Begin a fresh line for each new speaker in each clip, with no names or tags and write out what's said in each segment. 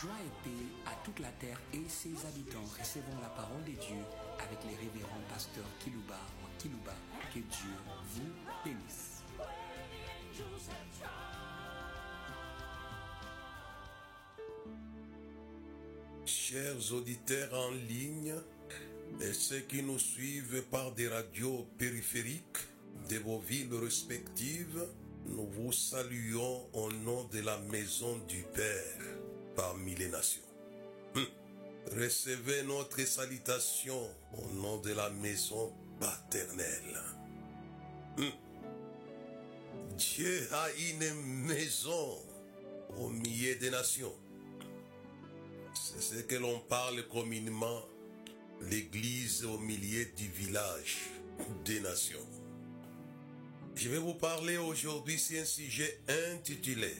Joie et paix à toute la terre et ses habitants. Recevons la parole de Dieu avec les révérends pasteurs Kilouba ou Kilouba. Que Dieu vous bénisse.
Chers auditeurs en ligne et ceux qui nous suivent par des radios périphériques de vos villes respectives, nous vous saluons au nom de la maison du Père parmi les nations. Hum. Recevez notre salutation au nom de la maison paternelle. Hum. Dieu a une maison au milieu des nations. C'est ce que l'on parle communément l'église au milieu du village des nations. Je vais vous parler aujourd'hui sur un sujet intitulé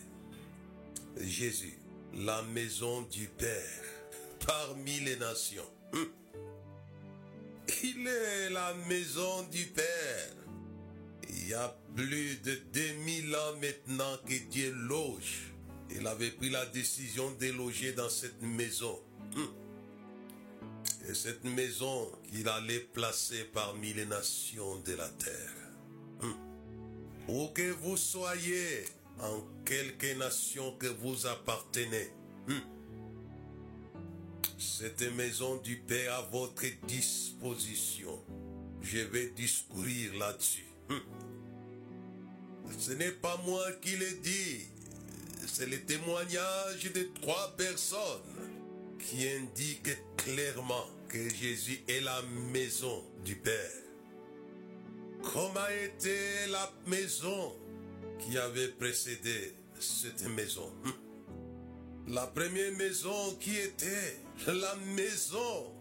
Jésus, la maison du Père parmi les nations. Hum. Il est la maison du Père. Il y a plus de 2000 ans maintenant que Dieu loge. Il avait pris la décision de loger dans cette maison. Hum. Et cette maison qu'il allait placer parmi les nations de la terre. Hum. Où que vous soyez, en quelque nation que vous appartenez, hum, cette maison du Père à votre disposition. Je vais discourir là-dessus. Hum. Ce n'est pas moi qui le dis, c'est le témoignage de trois personnes qui indiquent clairement que Jésus est la maison du Père. Comme a été la maison qui avait précédé cette maison. La première maison qui était la maison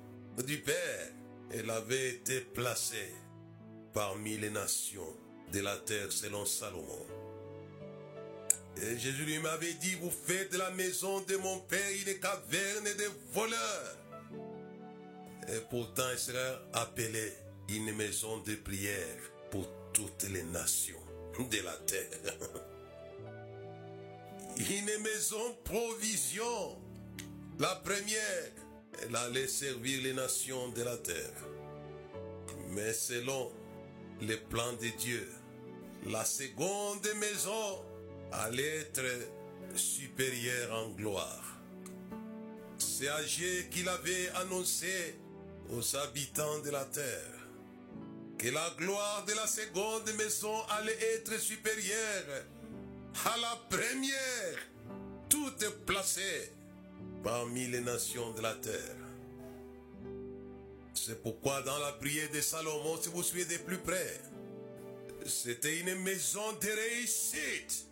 du Père, elle avait été placée parmi les nations de la terre selon Salomon. Et Jésus lui m'avait dit, vous faites de la maison de mon Père une caverne de voleurs. Et pourtant, elle sera appelée une maison de prière pour toutes les nations de la terre. Une maison provision. La première, elle allait servir les nations de la terre. Mais selon les plans de Dieu, la seconde maison allait être supérieure en gloire. C'est âgé qu'il avait annoncé aux habitants de la terre que la gloire de la seconde maison allait être supérieure à la première, toute placée parmi les nations de la terre. C'est pourquoi dans la prière de Salomon, si vous suivez de plus près, c'était une maison de réussite.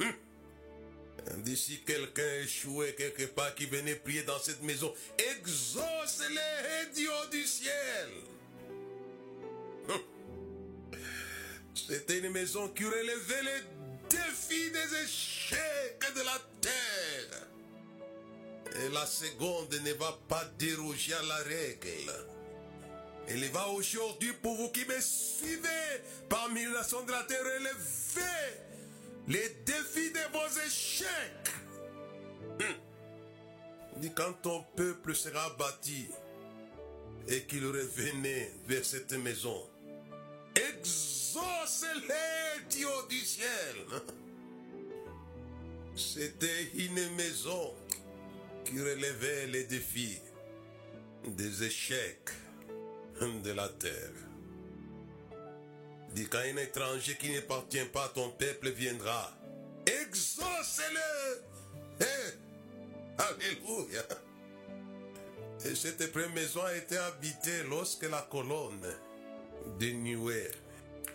Hum. D'ici quelqu'un échoué quelque part qui venait prier dans cette maison, exauce-les Dieu du ciel. C'était une maison qui relevait les défis des échecs de la terre. Et la seconde ne va pas déroger à la règle. Elle va aujourd'hui pour vous qui me suivez parmi les nations de la terre relever les défis de vos échecs. Hum. Quand ton peuple sera bâti et qu'il revenait vers cette maison, exauce-les, Dieu du ciel. C'était une maison qui relevait les défis des échecs de la terre. Dit quand un étranger qui n'appartient pas à ton peuple viendra, exauce-le. Eh, Alléluia. Et cette première maison a été habitée lorsque la colonne de Nuée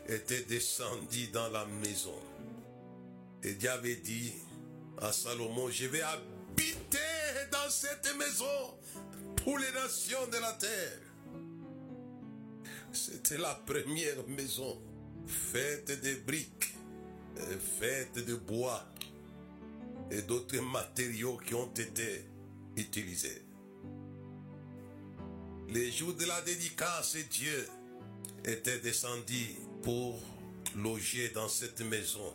était descendue dans la maison. Et Dieu avait dit à Salomon, je vais habiter dans cette maison pour les nations de la terre. C'était la première maison faite de briques, faite de bois et d'autres matériaux qui ont été utilisés. Les jours de la dédicace, Dieu était descendu pour loger dans cette maison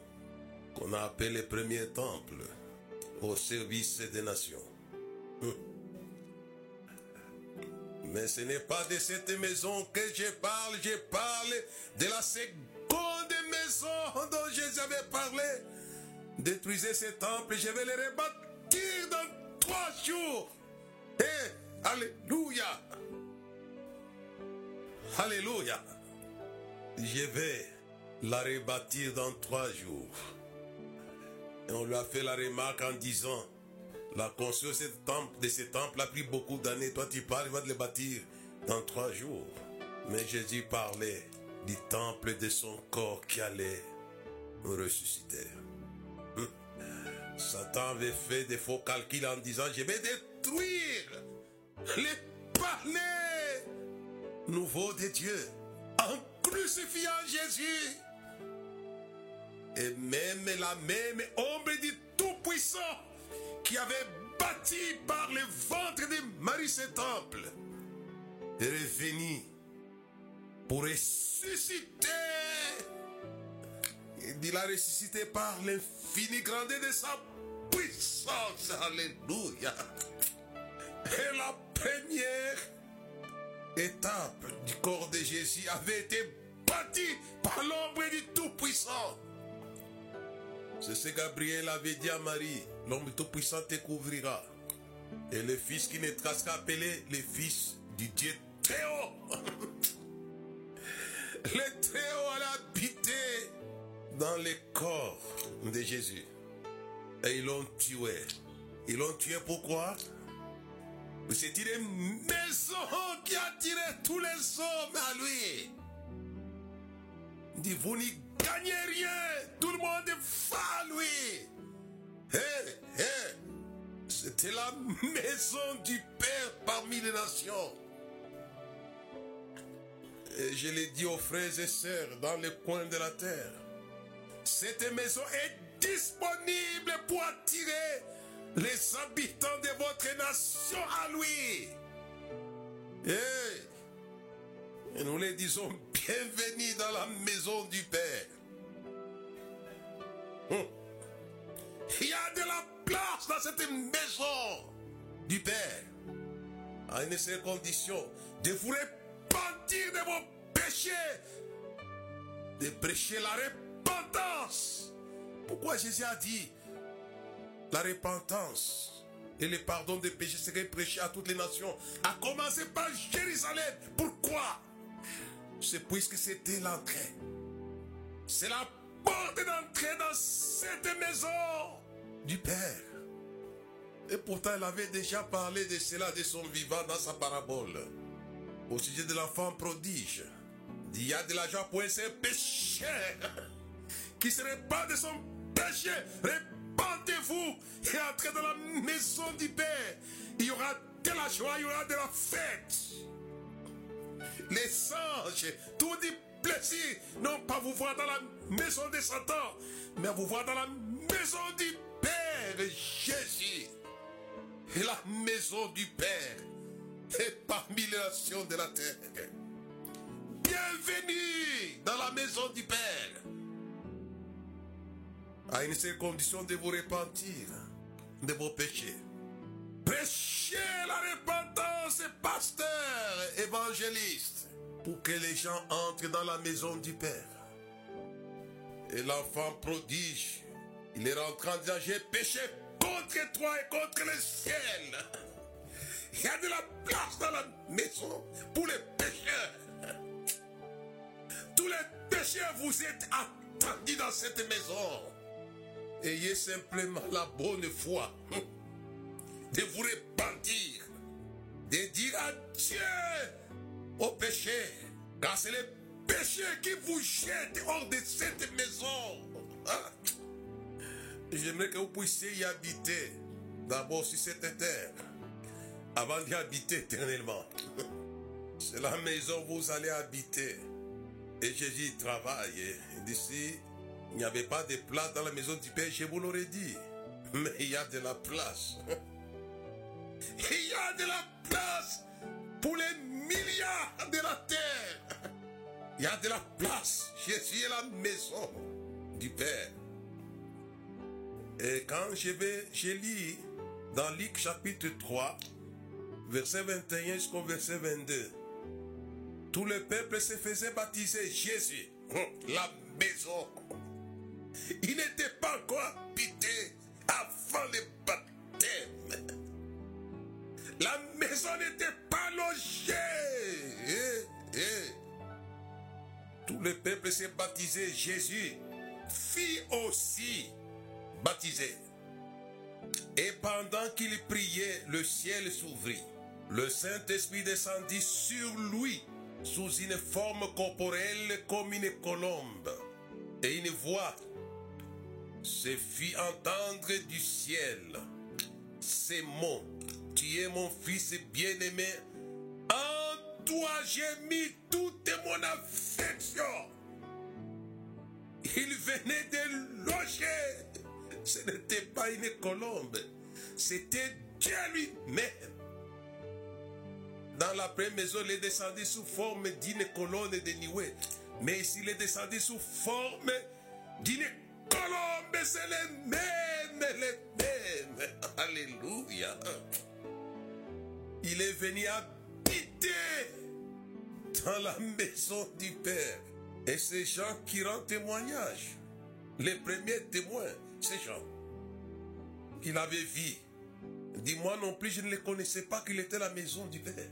qu'on a appelée premier temple, au service des nations. Hum. Mais ce n'est pas de cette maison que je parle, je parle de la seconde maison dont Jésus avait parlé. Détruisez ce temple, je vais le rebâtir dans trois jours. Et Alléluia. Alléluia. Je vais la rebâtir dans trois jours. Et on lui a fait la remarque en disant, la construction de ce temple, a pris beaucoup d'années. Toi, tu parles, il va te le bâtir dans trois jours. Mais Jésus parlait du temple de son corps qui allait ressusciter. Hum. Satan avait fait des faux calculs en disant, je vais détruire les palais nouveaux de Dieu en crucifiant Jésus. Et même la même ombre du Tout-Puissant qui avait bâti par le ventre de Marie ce temple est revenu pour ressusciter. Il a ressuscité par l'infini grandeur de sa puissance. Alléluia. Et la première étape du corps de Jésus avait été bâtie par l'ombre du Tout-Puissant. C'est ce que Gabriel avait dit à Marie. L'homme tout-puissant te couvrira. Et le fils qui naîtra sera appelé le fils du Dieu très haut. le très haut allait habiter dans le corps de Jésus. Et ils l'ont tué. Ils l'ont tué pourquoi C'est une maison qui a tiré tous les hommes à lui. Il dit, vous n'y gagnez rien. Tout le monde va à lui. C'était la maison du Père parmi les nations. Et je l'ai dit aux frères et sœurs dans les coins de la terre. Cette maison est disponible pour attirer les habitants de votre nation à lui. Et, et nous les disons bienvenue dans la maison du Père. Hum. Il y a de la place dans cette maison du Père. À une seule condition, de vous repentir de vos péchés, de prêcher la repentance. Pourquoi Jésus a dit la repentance et le pardon des péchés seraient prêchés à toutes les nations, à commencer par Jérusalem. Pourquoi? C'est puisque c'était l'entrée. C'est la porte d'entrée dans cette maison du Père. Et pourtant, elle avait déjà parlé de cela de son vivant dans sa parabole. Au sujet de l'enfant prodige. Il y a de l'argent pour un péché qui se répand de son péché. Répandez-vous et entrez dans la maison du Père. Il y aura de la joie, il y aura de la fête. Les anges, tout dit plaisir, non pas vous voir dans la maison de Satan, mais vous voir dans la maison du Père Jésus. Et la maison du Père est parmi les nations de la terre. Bienvenue dans la maison du Père. À une seule condition de vous repentir de vos péchés. Prêchez la repentance, pasteur, évangéliste, pour que les gens entrent dans la maison du Père. Et l'enfant prodige, il est rentré en disant, j'ai péché contre toi et contre le ciel. Il y a de la place dans la maison pour les pécheurs. Tous les pécheurs, vous êtes attendus dans cette maison. Ayez simplement la bonne foi de vous repentir, de dire adieu au péché, car c'est le péché qui vous jette hors de cette maison. Hein? J'aimerais que vous puissiez y habiter, d'abord sur cette terre, avant d'y habiter éternellement. C'est la maison où vous allez habiter. Et Jésus travaille. D'ici, il n'y avait pas de place dans la maison du Père, je vous l'aurais dit. Mais il y a de la place. Il y a de la place pour les milliards de la terre. Il y a de la place. Jésus est la maison du Père. Et quand je vais, lis dans Luc chapitre 3, verset 21 jusqu'au verset 22, tout le peuple se faisait baptiser Jésus, la maison. Il n'était pas encore habité avant le baptême. La maison n'était pas logée. Tout le peuple s'est baptisé Jésus, fit aussi baptisé. Et pendant qu'il priait, le ciel s'ouvrit. Le Saint-Esprit descendit sur lui sous une forme corporelle comme une colombe. Et une voix se fit entendre du ciel. Ces mots, tu es mon fils bien-aimé, en toi j'ai mis toute mon affection. Il venait de loger. Ce n'était pas une colombe, c'était Dieu lui-même. Dans la première maison, il est descendu sous forme d'une colonne de nuée. Mais ici, il est descendu sous forme d'une C'est le même, le même. Alléluia. Il est venu habiter dans la maison du Père. Et ces gens qui rendent témoignage, les premiers témoins, ces gens qu'il avait vu. Dis-moi non plus, je ne les connaissais pas qu'il était la maison du Père.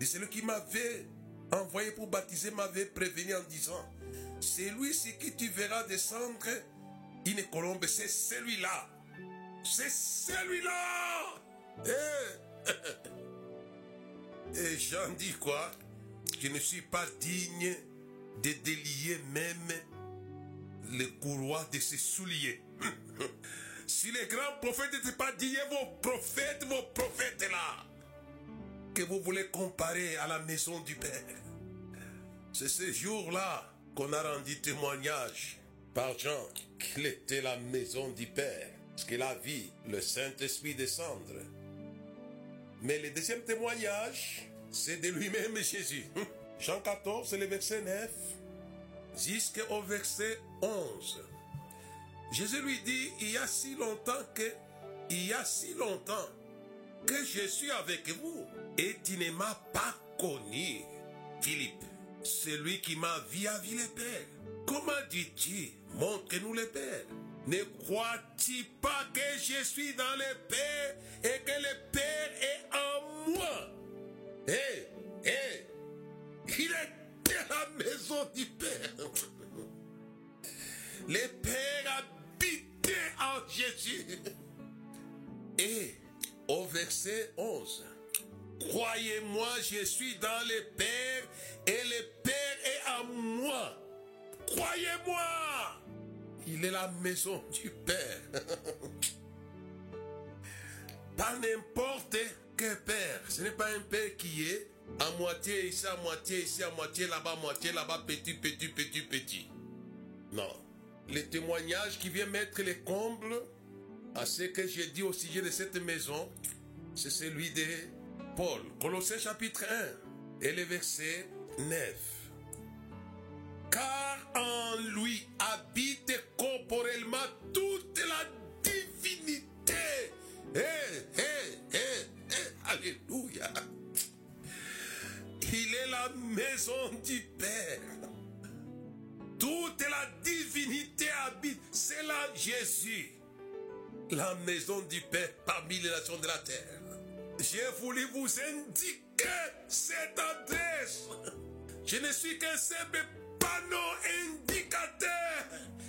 Et celui qui m'avait envoyé pour baptiser m'avait prévenu en disant, c'est lui ce qui tu verras descendre une colombe, c'est celui-là. C'est celui-là. Et, et Jean dit quoi? Je ne suis pas digne de délier même le courroie de ses souliers. si les grands prophètes n'étaient pas dignes, vos prophètes, vos prophètes là, que vous voulez comparer à la maison du Père. C'est ce jour-là qu'on a rendu témoignage par Jean qu'il était la maison du Père, parce qu'il a vu le Saint-Esprit descendre. Mais le deuxième témoignage, c'est de lui-même Jésus. Jean 14, c'est le verset 9 jusqu'au verset 11. Jésus lui dit, il y a si longtemps que, il y a si longtemps que je suis avec vous et tu ne m'as pas connu, Philippe. Celui qui m'a vu le Père. Comment dis-tu, montre-nous le Père Ne crois-tu pas que je suis dans le Père et que le Père est en moi? Hé, hé, il était à la maison du Père. Le Père habitait en Jésus. Et au verset 11, Croyez-moi, je suis dans le Père et le Père est en moi. Croyez-moi, il est la maison du Père. Pas n'importe quel Père. Ce n'est pas un Père qui est à moitié ici, à moitié ici, à moitié là-bas, à moitié là-bas, petit, petit, petit, petit. Non. Le témoignage qui vient mettre les combles à ce que j'ai dit au sujet de cette maison, c'est celui de Paul. Colossiens chapitre 1 et le verset 9. Car en lui habite corporellement toute la divinité. Eh, eh, eh, eh, alléluia. Il est la maison du Père. Toute la divinité habite. C'est là Jésus. La maison du Père parmi les nations de la terre. J'ai voulu vous indiquer cette adresse. Je ne suis qu'un simple panneau indicateur.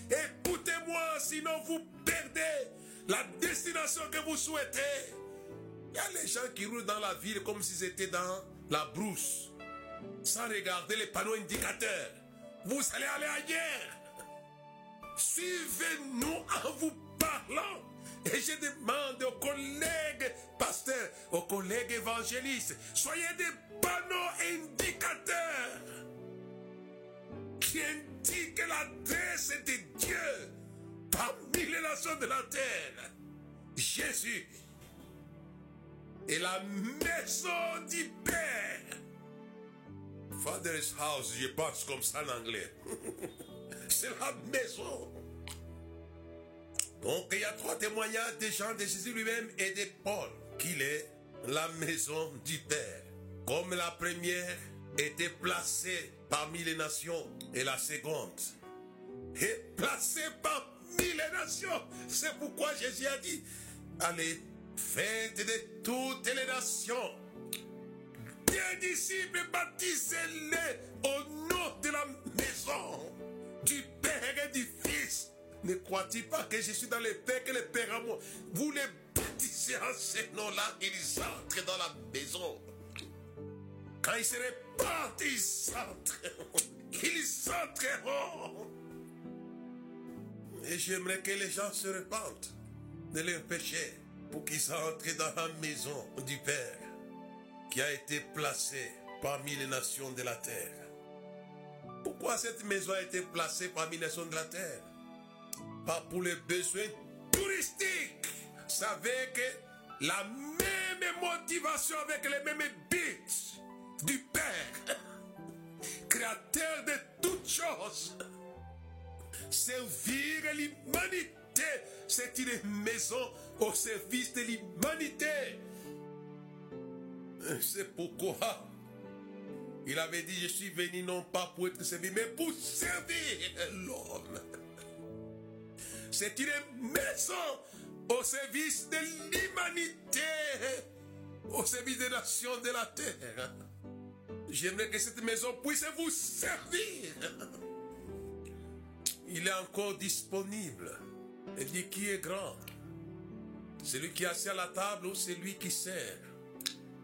Écoutez-moi, sinon vous perdez la destination que vous souhaitez. Il y a les gens qui roulent dans la ville comme s'ils étaient dans la brousse, sans regarder les panneaux indicateurs. Vous allez aller ailleurs. Suivez-nous en vous parlant. Et je demande aux collègues pasteurs, aux collègues évangélistes, soyez des panneaux indicateurs qui indiquent l'adresse de Dieu parmi les nations de la terre. Jésus est la maison du Père. Father's house, je pense comme ça en anglais. C'est la maison. Donc il y a trois témoignages des gens de Jésus lui-même et de Paul, qu'il est la maison du Père. Comme la première était placée parmi les nations et la seconde est placée parmi les nations. C'est pourquoi Jésus a dit, allez, faites de toutes les nations des disciples, baptisez-les au nom de la maison du Père et du Fils. Ne crois-tu pas que je suis dans le Père, que le Père à moi? Vous les baptisez en ce nom-là, ils entrent dans la maison. Quand ils se répandent, ils entreront. Ils entreront. Et j'aimerais que les gens se répandent de leurs péchés pour qu'ils entrent dans la maison du Père qui a été placée parmi les nations de la terre. Pourquoi cette maison a été placée parmi les nations de la terre? Pas pour les besoins touristiques. Savez que la même motivation avec les mêmes buts du Père, créateur de toutes choses, servir l'humanité, c'est une maison au service de l'humanité. C'est pourquoi il avait dit, je suis venu non pas pour être servi, mais pour servir l'homme. C'est une maison au service de l'humanité, au service des nations de la terre. J'aimerais que cette maison puisse vous servir. Il est encore disponible. Il dit qui est grand Celui qui est à la table ou celui qui sert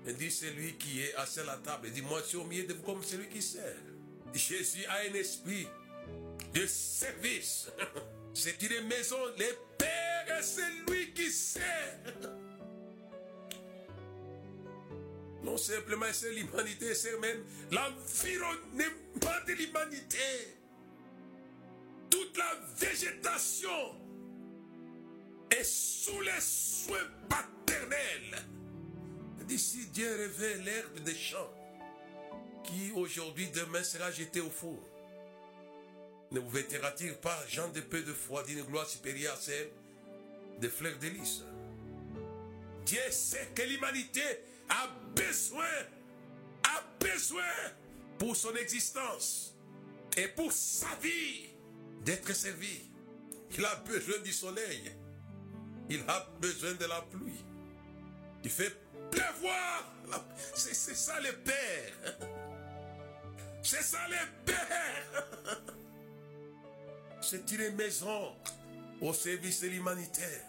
il dit celui qui est assis à la table. Il dit moi je suis au milieu de vous comme celui qui sert. Jésus a un esprit de service. C'est une maison. Le Père est celui qui sert. Non simplement c'est l'humanité, c'est même l'environnement de l'humanité. Toute la végétation est sous les soins paternels. D'ici Dieu révèle l'herbe des champs, qui aujourd'hui, demain sera jeté au four. Ne vous vêtera-t-il pas, gens de peu de foi, d'une gloire supérieure à celle des fleurs de Dieu sait que l'humanité a besoin, a besoin pour son existence et pour sa vie d'être servi. Il a besoin du soleil. Il a besoin de la pluie. Il fait pleuvoir. C'est ça le Père. C'est ça le Père. C'est une maison au service de l'humanitaire.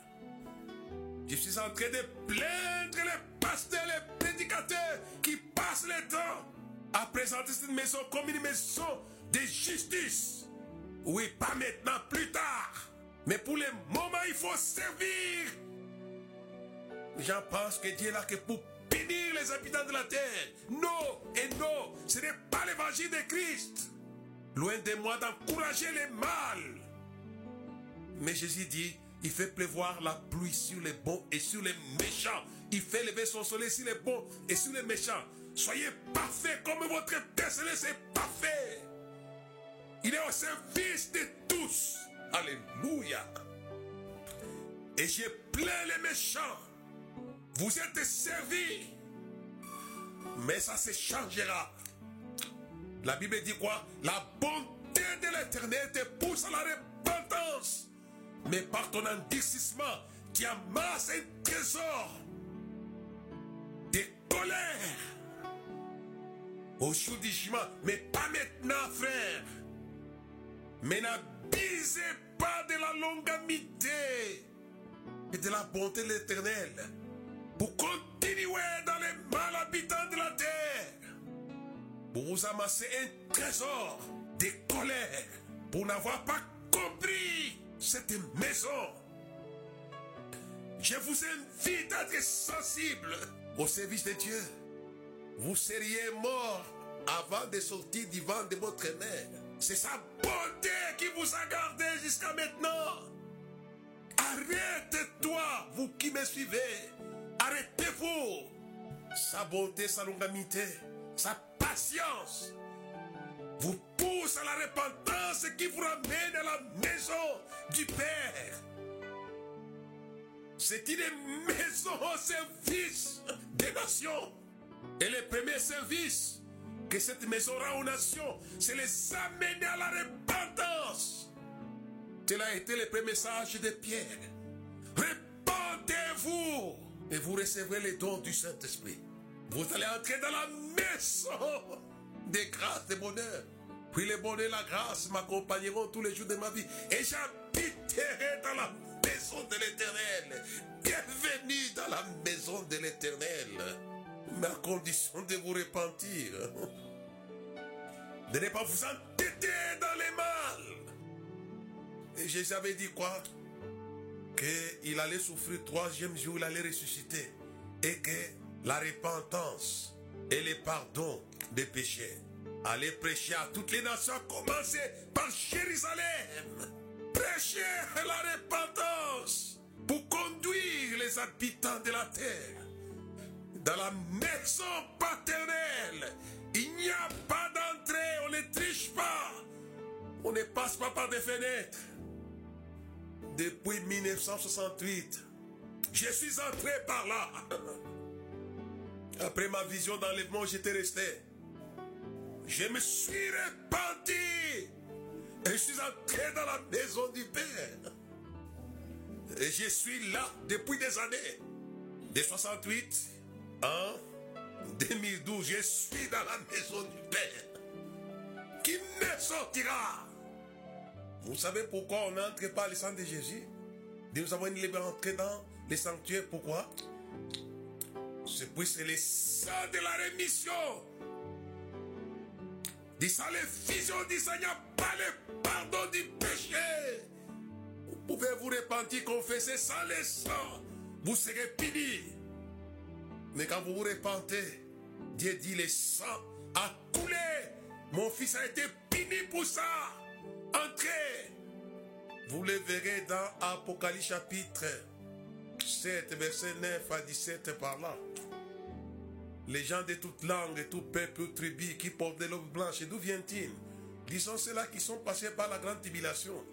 Je suis en train de plaindre les pasteurs, les prédicateurs qui passent le temps à présenter cette maison comme une maison de justice. Oui, pas maintenant, plus tard. Mais pour le moment, il faut servir. Les gens pensent que Dieu est là que pour bénir les habitants de la terre. Non et non, ce n'est pas l'évangile de Christ. Loin de moi d'encourager les mal. Mais Jésus dit, il fait pleuvoir la pluie sur les bons et sur les méchants. Il fait lever son soleil sur les bons et sur les méchants. Soyez parfaits comme votre Père Céleste est parfait. Il est au service de tous. Alléluia. Et j'ai plein les méchants. Vous êtes servis. Mais ça se changera. La Bible dit quoi? La bonté de l'éternel te pousse à la repentance. Mais par ton endurcissement, tu amasses un trésor de colère. Au jour du jugement, mais pas maintenant, frère. Mais n'abusez pas de la longanimité et de la bonté de l'éternel pour continuer dans les mal habitants de la terre, pour vous amasser un trésor de colère, pour n'avoir pas compris cette maison. Je vous invite à être sensible au service de Dieu. Vous seriez mort avant de sortir du vent de votre mère. C'est sa bonté qui vous a gardé jusqu'à maintenant. Arrête-toi, vous qui me suivez. Arrêtez-vous. Sa bonté, sa longanimité, sa patience vous pousse à la repentance qui vous ramène à la maison du Père. c'est une maison au service des nations. Et le premier service que cette maison rend aux nations, c'est les amener à la repentance. Tel a été le premier message de Pierre. Répentez-vous et vous recevrez les dons du Saint-Esprit. Vous allez entrer dans la maison des grâces, des bonheurs. Puis le bonheur et la grâce m'accompagneront tous les jours de ma vie. Et j'habiterai dans la maison de l'éternel. Bienvenue dans la maison de l'éternel. Mais à condition de vous repentir. De ne pas vous entêter dans les mal. Et Jésus avait dit quoi? Qu'il allait souffrir troisième jour, il allait ressusciter. Et que la repentance et le pardon des péchés allaient prêcher à toutes les nations, à commencer par Jérusalem. Prêcher la repentance pour conduire les habitants de la terre dans la maison paternelle. Il n'y a pas d'entrée, on ne triche pas. On ne passe pas par des fenêtres. Depuis 1968, je suis entré par là. Après ma vision d'enlèvement, j'étais resté. Je me suis repenti. Je suis entré dans la maison du Père. Et je suis là depuis des années. De 68 en 2012, je suis dans la maison du Père. Qui ne sortira Vous savez pourquoi on n'entre pas le sang de Jésus? Nous avons une liberté d'entrer dans les sanctuaires. Pourquoi? C'est puis c'est le sang de la rémission. Ça, les il n'y a pas le pardon du péché. Vous pouvez vous repentir, confesser sans le sang. Vous serez puni. Mais quand vous vous repentez, Dieu dit le sang a coulé. Mon fils a été puni pour ça. Entrez. Vous le verrez dans Apocalypse chapitre 7, verset 9 à 17 par là. Les gens de toute langue, de tout peuple, tribu qui portent des robes blanches, d'où viennent-ils? Disons ceux-là qui sont passés par la grande tribulation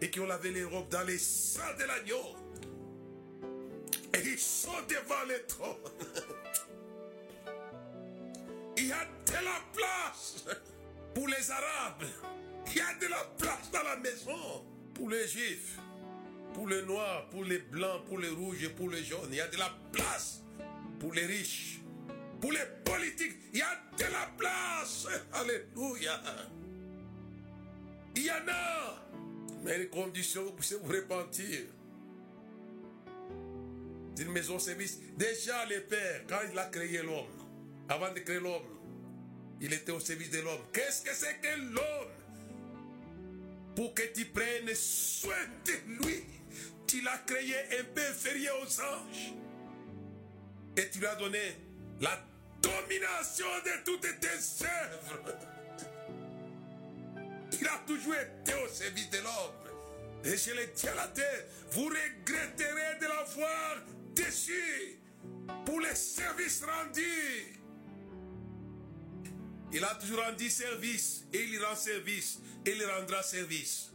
et qui ont lavé les robes dans les sang de l'agneau. Et ils sont devant les trônes. Il y a de la place pour les Arabes. Il y a de la place dans la maison pour les Juifs, pour les Noirs, pour les Blancs, pour les Rouges et pour les Jaunes. Il y a de la place pour les riches, pour les politiques. Il y a de la place. Alléluia. Il y en a. Mais les conditions, pouvez vous repentir. C'est une maison service. Déjà, le Père, quand il a créé l'homme, avant de créer l'homme, il était au service de l'homme. Qu'est-ce que c'est que l'homme? Pour que tu prennes soin de lui, tu l'as créé inférieur aux anges. Et tu lui as donné la domination de toutes tes œuvres. Il a toujours été au service de l'homme. Et je le dis à la terre, vous regretterez de l'avoir déçu pour les services rendus. Il a toujours rendu service et il rend service et il rendra service.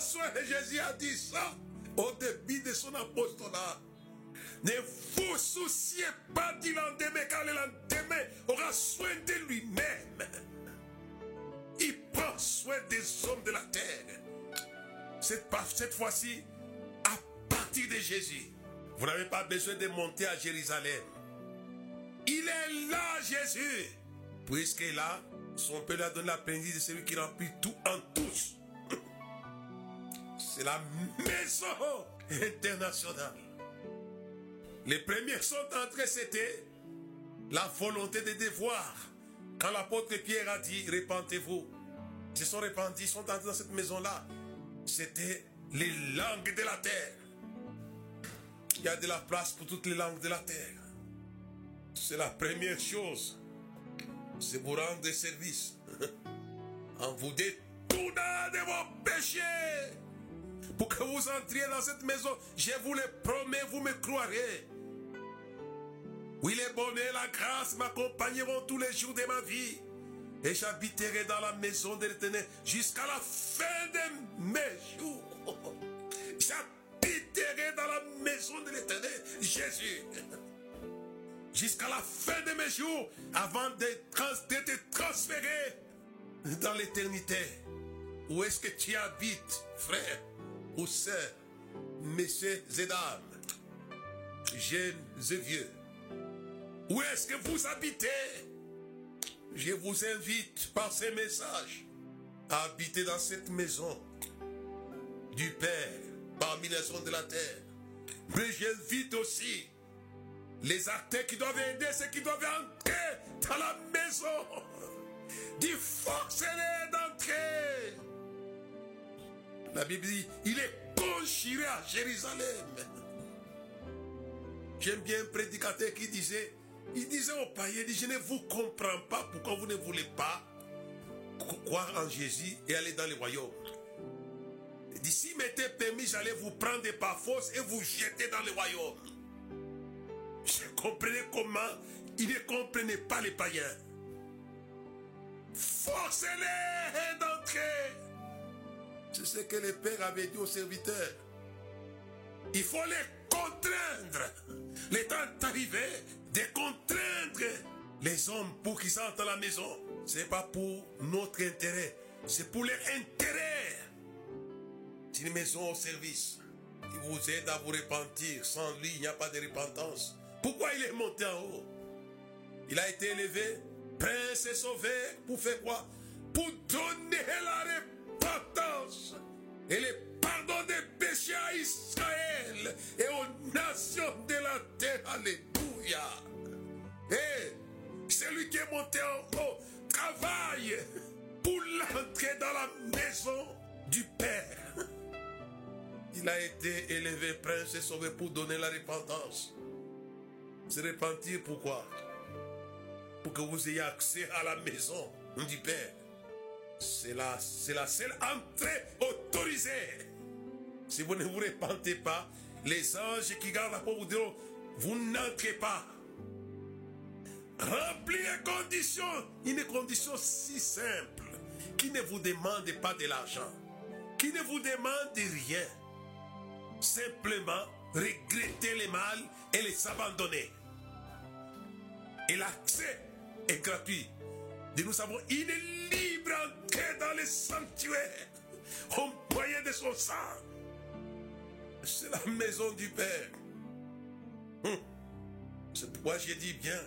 Soin de Jésus a dit ça au début de son apostolat. Ne vous souciez pas du lendemain car le lendemain aura soin de lui-même. Il prend soin des hommes de la terre. Cette, fois-ci, à partir de Jésus, vous n'avez pas besoin de monter à Jérusalem. Il est là, Jésus. Puisque là, son Père lui a donné l'apprenti de celui qui remplit tout en tous. C'est la maison internationale. Les premiers sont entrés, c'était la volonté de devoir. Quand l'apôtre Pierre a dit, répentez-vous, ils se sont répandus, ils sont entrés dans cette maison-là. C'était les langues de la terre. Il y a de la place pour toutes les langues de la terre. C'est la première chose. C'est vous rendre service. En vous détournant de vos péchés. Pour que vous entriez dans cette maison, je vous le promets, vous me croirez. Oui, les bonheurs, la grâce m'accompagneront tous les jours de ma vie. Et j'habiterai dans la maison de l'éternel jusqu'à la fin de mes jours. J'habiterai dans la maison de l'éternel, Jésus. Jusqu'à la fin de mes jours, avant d'être transféré dans l'éternité. Où est-ce que tu habites, frère? Messieurs et dames, jeunes et vieux Où est-ce que vous habitez? Je vous invite par ces messages à habiter dans cette maison du Père parmi les sons de la terre. Mais j'invite aussi les acteurs qui doivent aider ceux qui doivent entrer dans la maison. D'y forcer-les d'entrer. La Bible dit, il est conchiré à Jérusalem. J'aime bien un prédicateur qui disait, il disait aux païens, il dit, je ne vous comprends pas pourquoi vous ne voulez pas croire en Jésus et aller dans le royaume. D'ici m'était permis, j'allais vous prendre par force et vous jeter dans le royaume. Je comprenais comment ils ne comprenaient pas les païens. Forcez-les d'entrer. C'est ce que le Père avait dit aux serviteurs. Il faut les contraindre. Le temps est arrivé de contraindre les hommes pour qu'ils entrent dans la maison. Ce n'est pas pour notre intérêt, c'est pour leur intérêt. C'est une maison au service qui vous aide à vous repentir. Sans lui, il n'y a pas de repentance. Pourquoi il est monté en haut? Il a été élevé, prince et sauvé, pour faire quoi? Pour donner la et le pardon des péchés à Israël et aux nations de la terre. Alléluia. Et celui qui est monté en haut travaille pour l'entrer dans la maison du Père. Il a été élevé prince et sauvé pour donner la repentance. Se repentir pourquoi? Pour que vous ayez accès à la maison du Père. C'est la, c'est la seule entrée autorisée. Si vous ne vous repentez pas, les anges qui gardent la porte vous diront, vous n'entrez pas. Remplis les conditions. Une condition si simple, qui ne vous demande pas de l'argent, qui ne vous demande rien. Simplement regretter les mal et les abandonner. Et l'accès est gratuit. Nous avons une libre entrée dans les sanctuaires au de son sang. C'est la maison du Père. Hum. C'est pourquoi j'ai dit bien,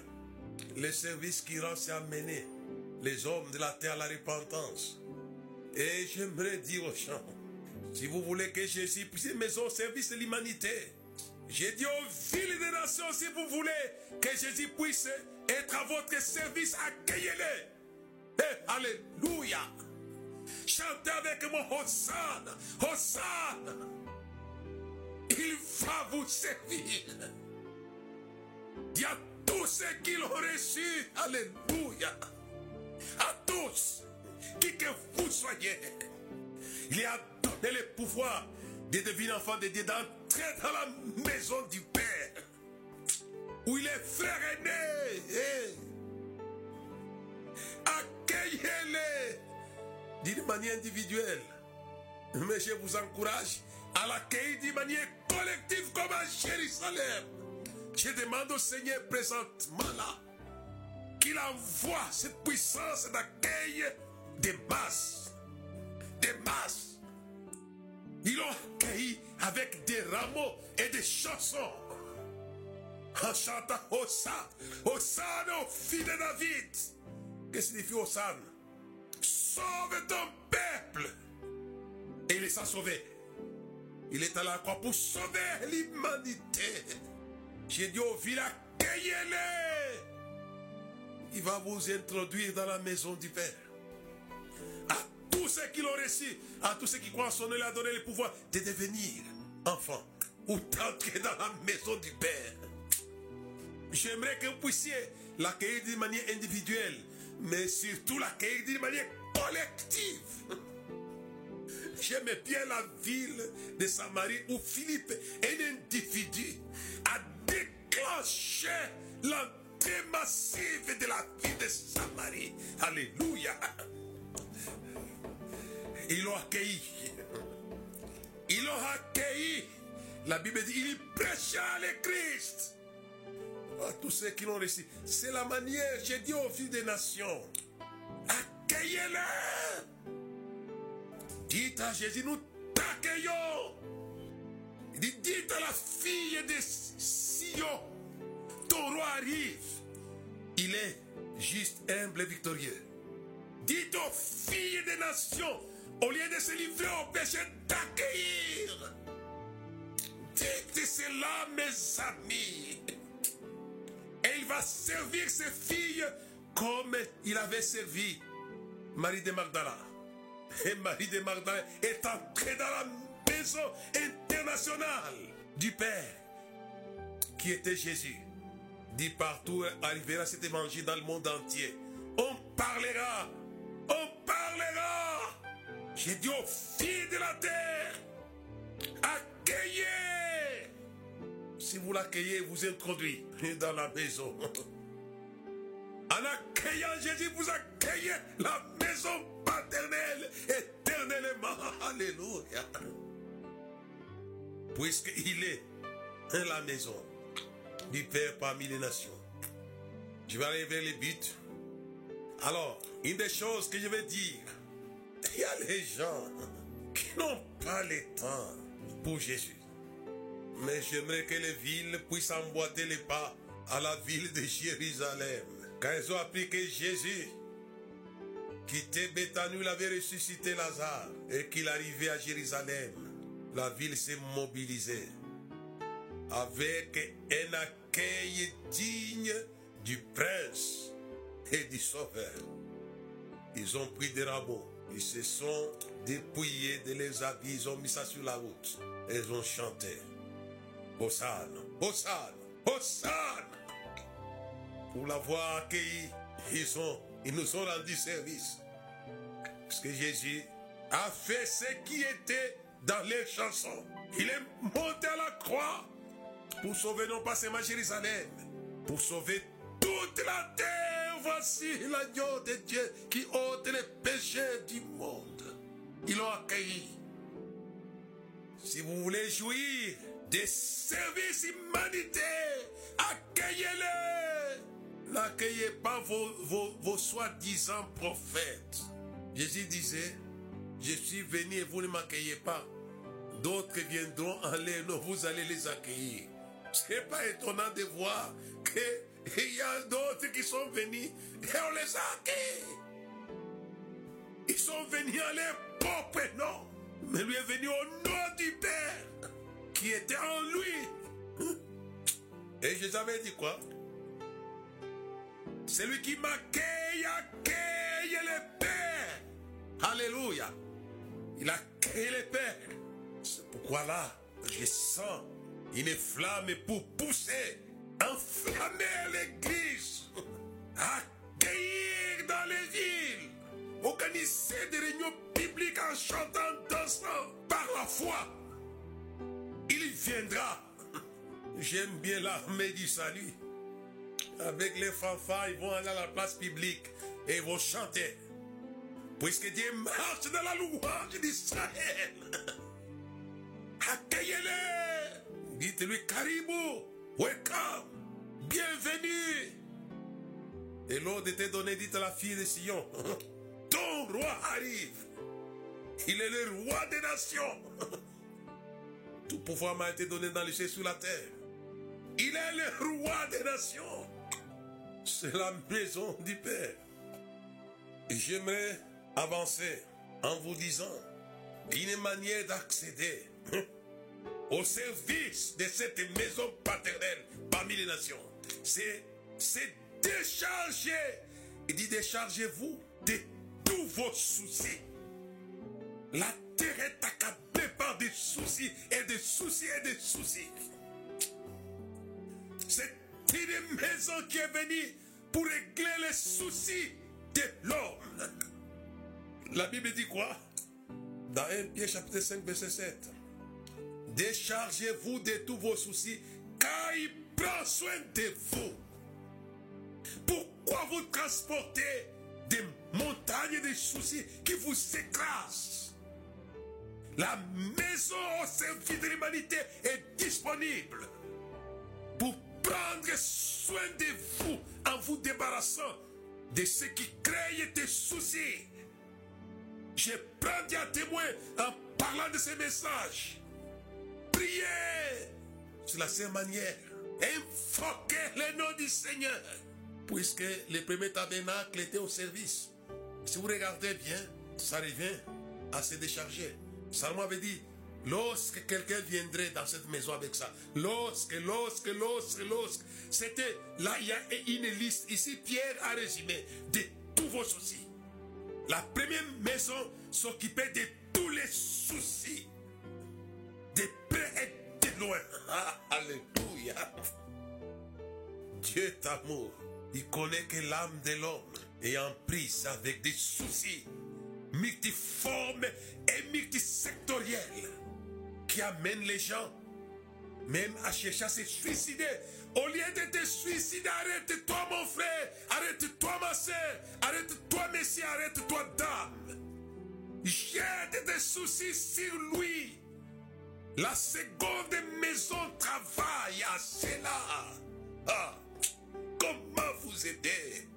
le service qui rend c'est amener les hommes de la terre à la repentance. Et j'aimerais dire aux gens, si vous voulez que Jésus puisse maison au service de l'humanité, j'ai dit aux villes des nations, si vous voulez que Jésus puisse être à votre service, accueillez-le. Alléluia. Chantez avec moi, Hosanna, Hosanna. Il va vous servir. Il y a tous ceux qui l'ont reçu, alléluia. À tous, qui que vous soyez, il a donné le pouvoir de devenir enfant de Dieu, d'entrer dans la maison du Père, où il est frère aîné. Accueillez-les d'une manière individuelle. Mais je vous encourage à l'accueillir d'une manière collective comme à Jérusalem. Je demande au Seigneur présentement là qu'il envoie cette puissance d'accueil des masses. Des masses. Ils l'ont accueilli avec des rameaux et des chansons. En chantant Hosanna, Hosanna au fils de David. Que signifie Hosanna Sauve ton peuple. Et il les a sauvés. Il est à la croix pour sauver l'humanité. J'ai dit aux villes, accueillez-les. Il va vous introduire dans la maison du Père. À tous ceux qui l'ont reçu, à tous ceux qui croient en son nom, il a donné le pouvoir de devenir enfant ou d'entrer dans la maison du Père. J'aimerais que vous puissiez l'accueillir d'une manière individuelle, mais surtout l'accueillir d'une manière collective. J'aime bien la ville de Samarie où Philippe, un individu, a déclenché l'entrée massive de la ville de Samarie. Alléluia. Ils l'ont accueilli. Ils l'ont accueilli. La Bible dit, il prêcha le Christ à tous ceux qui l'ont reçu. C'est la manière, j'ai dit aux fils des nations, accueillez-le. Dites à Jésus, nous t'accueillons. Il dit, dites à la fille de Sion, ton roi arrive. Il est juste, humble et victorieux. Dites aux filles des nations, au lieu de se livrer au péché, d'accueillir. Dites cela, mes amis. Va servir ses filles comme il avait servi Marie de Magdala. Et Marie de Magdala est entrée dans la maison internationale du Père, qui était Jésus. Dit partout arrivera cet évangile dans le monde entier. On parlera, on parlera. J'ai dit aux filles de la terre, accueillez. Si vous l'accueillez, vous introduit dans la maison. En accueillant Jésus, vous accueillez la maison paternelle éternellement. Alléluia. Puisqu'il est la maison du Père parmi les nations. Je vais aller vers les buts. Alors, une des choses que je vais dire, il y a les gens qui n'ont pas le temps pour Jésus. Mais j'aimerais que les villes puissent emboîter les pas à la ville de Jérusalem. Quand ils ont appris que Jésus quittait Bethany, avait ressuscité Lazare et qu'il arrivait à Jérusalem, la ville s'est mobilisée avec un accueil digne du prince et du sauveur. Ils ont pris des rameaux, ils se sont dépouillés de leurs habits, ils ont mis ça sur la route et ils ont chanté. Hosanna, Hosanna, Hosanna. Pour l'avoir accueilli, ils, ont, ils nous ont rendu service. Parce que Jésus a fait ce qui était dans les chansons. Il est monté à la croix pour sauver non pas seulement Jérusalem, pour sauver toute la terre. Voici l'agneau de Dieu qui ôte les péchés du monde. Ils l'ont accueilli. Si vous voulez jouir des services humanitaires, accueillez-les. N'accueillez pas vos, vos, vos soi-disant prophètes. Jésus disait, je suis venu et vous ne m'accueillez pas. D'autres viendront en l'air, vous allez les accueillir. Ce n'est pas étonnant de voir qu'il y a d'autres qui sont venus et on les a accueillis. Ils sont venus en leur propre nom. Mais lui est venu au nom du Père qui était en lui. Et je avais dit quoi? Celui qui m'accueille, accueille le Père. Alléluia. Il accueille le Père. C'est pourquoi là, je sens une flamme pour pousser, enflammer l'église, accueillir dans les villes, organiser des réunions bibliques en chantant, dansant par la foi. Viendra. J'aime bien l'armée du salut. Avec les fanfares, ils vont aller à la place publique et ils vont chanter. Puisque Dieu marche dans la louange d'Israël. Accueillez-les. Dites-lui Caribou, welcome, bienvenue. Et l'ordre était donné, dites à la fille de Sion, ton roi arrive. Il est le roi des nations. Tout pouvoir m'a été donné dans les cieux sur la terre. Il est le roi des nations. C'est la maison du Père. Et j'aimerais avancer en vous disant une manière d'accéder au service de cette maison paternelle parmi les nations. C'est, c'est décharger. Il dit déchargez-vous de tous vos soucis. La terre est accablée par des soucis et des soucis et des soucis. C'est une maison qui est venue pour régler les soucis de l'homme. La Bible dit quoi? Dans 1 Pierre chapitre 5 verset 7. Déchargez-vous de tous vos soucis, car il prend soin de vous. Pourquoi vous transportez des montagnes de soucis qui vous écrasent? La maison au service de l'humanité est disponible pour prendre soin de vous en vous débarrassant de ce qui crée des soucis. Je prends à témoin en parlant de ces messages. Priez sur la seule manière. Invoquez le nom du Seigneur. Puisque le premier tabernacle était au service. Si vous regardez bien, ça revient à se décharger. Salomon avait dit, lorsque quelqu'un viendrait dans cette maison avec ça, lorsque, lorsque, lorsque, lorsque, c'était là, il y a une liste. Ici, Pierre a résumé de tous vos soucis. La première maison s'occupait de tous les soucis, de près et de loin. Ah, alléluia. Dieu est. Il connaît que l'âme de l'homme est en prise avec des soucis multiformes et multisectoriels qui amènent les gens même à chercher à se suicider. Au lieu de te suicider, arrête-toi mon frère, arrête-toi ma soeur, arrête-toi monsieur, arrête-toi dame. Jette des soucis sur lui. La seconde maison travaille à cela. Ah, comment vous aider?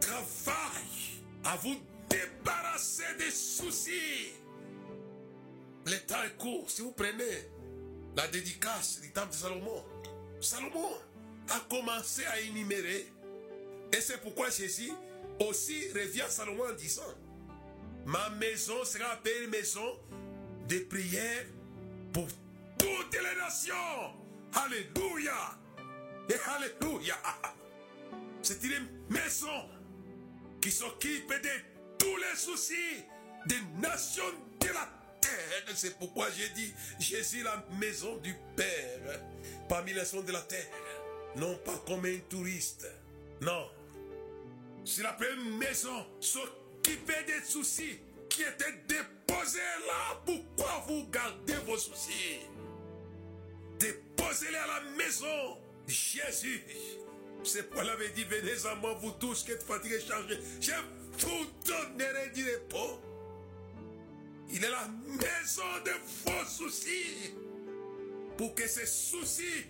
Travaille à vous débarrasser des soucis. Le temps est court. Si vous prenez la dédicace du temple de Salomon, Salomon a commencé à énumérer. Et c'est pourquoi Jésus aussi revient à Salomon en disant, ma maison sera appelée maison de prière pour toutes les nations. Alléluia. Et Alléluia. C'est une maison qui s'occupe de tous les soucis des nations de la terre. C'est pourquoi j'ai dit, Jésus la maison du Père parmi les nations de la terre. Non pas comme un touriste. Non. C'est la première maison s'occuper des soucis qui étaient déposés là. Pourquoi vous gardez vos soucis? Déposez-les à la maison. Jésus. C'est pourquoi il dit, venez à moi, vous tous qui êtes fatigués, chargés. Je vous donnerai du repos. Il est la maison de vos soucis. Pour que ces soucis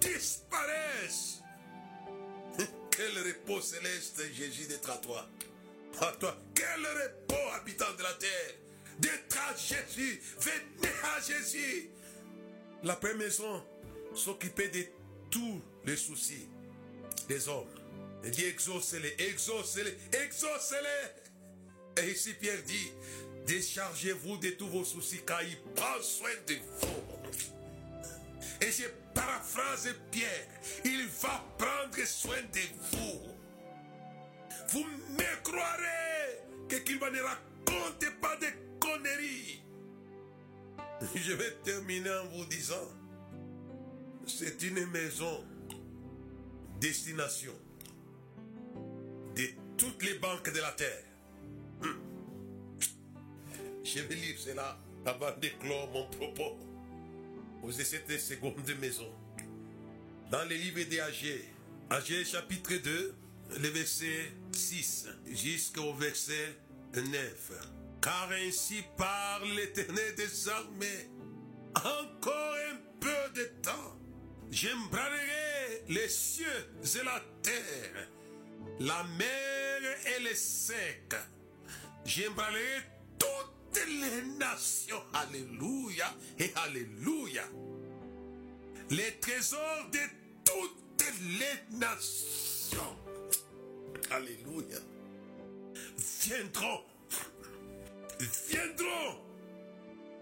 disparaissent. Quel repos céleste, Jésus, d'être à toi. À toi. Quel repos, habitant de la terre. D'être à Jésus. Venez à Jésus. La première maison s'occupait de tous les soucis des hommes. Il dit exaucez-les, exaucez-les, exaucez-les. Et ici Pierre dit, déchargez-vous de tous vos soucis car il prend soin de vous. Et je paraphrase Pierre, il va prendre soin de vous. Vous me croirez que qu'il ne raconte pas de conneries. Je vais terminer en vous disant, c'est une maison destination de toutes les banques de la terre. Hum. Je vais lire cela avant d'éclore mon propos. Vous cette seconde maison. Dans les livres d'Agé, Agé chapitre 2, le verset 6 jusqu'au verset 9. Car ainsi parle l'éternel des armées. Encore un peu de temps. J'embrayerai les cieux et la terre, la mer et les secs. J'embrayerai toutes les nations. Alléluia et Alléluia. Les trésors de toutes les nations. Alléluia. Viendront. Viendront.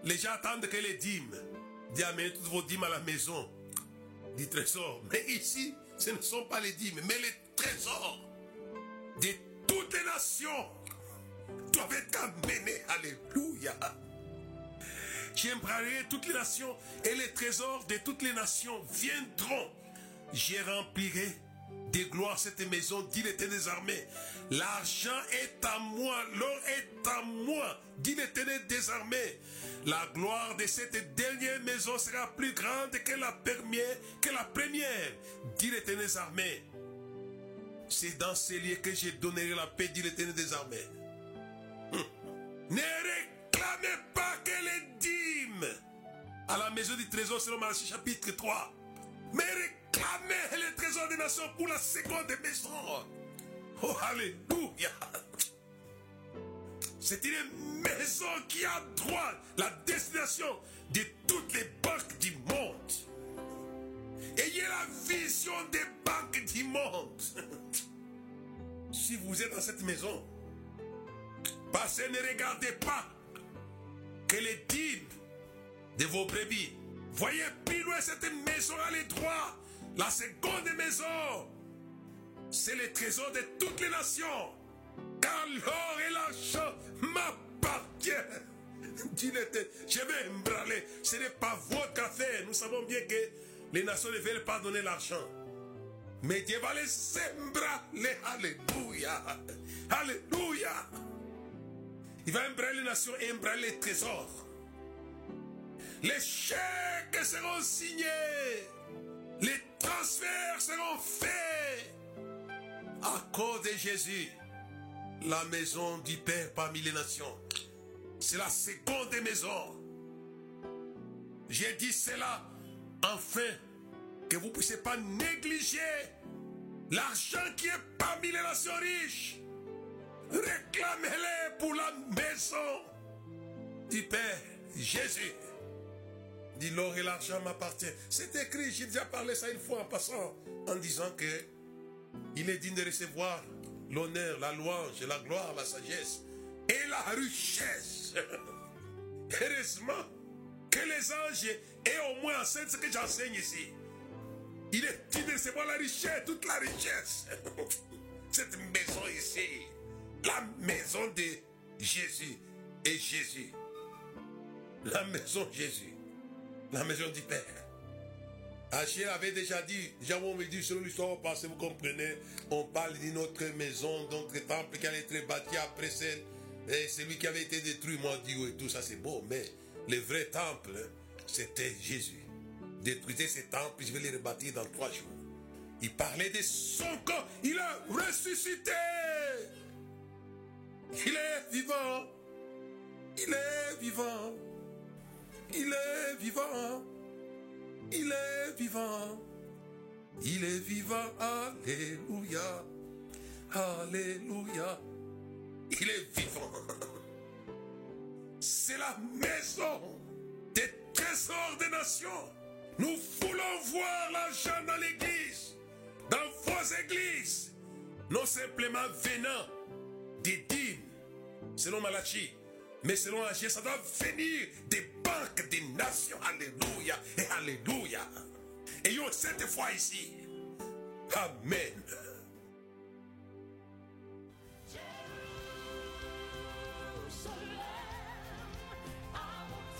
Les gens attendent que les dîmes. Dis amenez toutes vos dîmes à la maison du trésor. Mais ici, ce ne sont pas les dîmes, mais les trésors doivent être. Alléluia. J'embrayerai toutes les nations et les trésors de toutes les nations viendront. J'ai remplirai de gloire cette maison, dit l'éternel des armées. L'argent est à moi, l'or est à moi, dit l'éternel des armées. La gloire de cette dernière maison sera plus grande que la première, que la première, dit l'éternel des armées. C'est dans ces lieux que je donnerai la paix, dit l'éternel des armées. Hum. Ne réclamez pas que les dîmes à la maison du trésor selon Malachie chapitre 3. Mais réclamez les trésors des nations pour la seconde maison. Oh, alléluia. C'est une maison qui a droit la destination de toutes les banques du monde. Ayez la vision des banques du monde. Si vous êtes dans cette maison, passez, ne regardez pas que les dîmes de vos brebis. Voyez plus loin cette maison à l'étroit. La seconde maison, c'est le trésor de toutes les nations. Car l'or et l'argent m'appartiennent. Je vais embraler. Ce n'est pas votre affaire. Nous savons bien que les nations ne veulent pas donner l'argent. Mais Dieu va les embraler. Alléluia. Alléluia. Il va embraler les nations et embraler les trésors. Les chèques seront signés. Les transferts seront faits. À cause de Jésus, la maison du Père parmi les nations. C'est la seconde maison. J'ai dit cela enfin que vous ne puissiez pas négliger l'argent qui est parmi les nations riches. Réclamez-les pour la maison du Père Jésus. Dit l'or et l'argent m'appartiennent. C'est écrit, j'ai déjà parlé ça une fois en passant, en disant que il est digne de recevoir l'honneur, la louange, la gloire, la sagesse et la richesse. Heureusement que les anges aient au moins enseigné ce que j'enseigne ici. Il est recevoir la richesse, toute la richesse. Cette maison ici, la maison de Jésus et Jésus. La maison de Jésus, la maison du Père. Achille avait déjà dit, j'avais me dit selon l'histoire passée, vous comprenez, on parle d'une autre maison, d'autres temple qui allait être bâti après celle, et celui qui avait été détruit, moi, dit, et tout ça c'est beau, mais le vrai temple, c'était Jésus. Détruisez ces temples, je vais les rebâtir dans trois jours. Il parlait de son corps, il a ressuscité. Il est vivant. Il est vivant. Il est vivant. Il est vivant. Il est vivant. Alléluia. Alléluia. Il est vivant. C'est la maison des trésors des nations. Nous voulons voir l'argent dans l'église, dans vos églises, non simplement venant des dîmes, selon Malachi, mais selon Agir, ça doit venir des banques des nations. Alléluia et Alléluia. Ayons cette foi ici. Amen.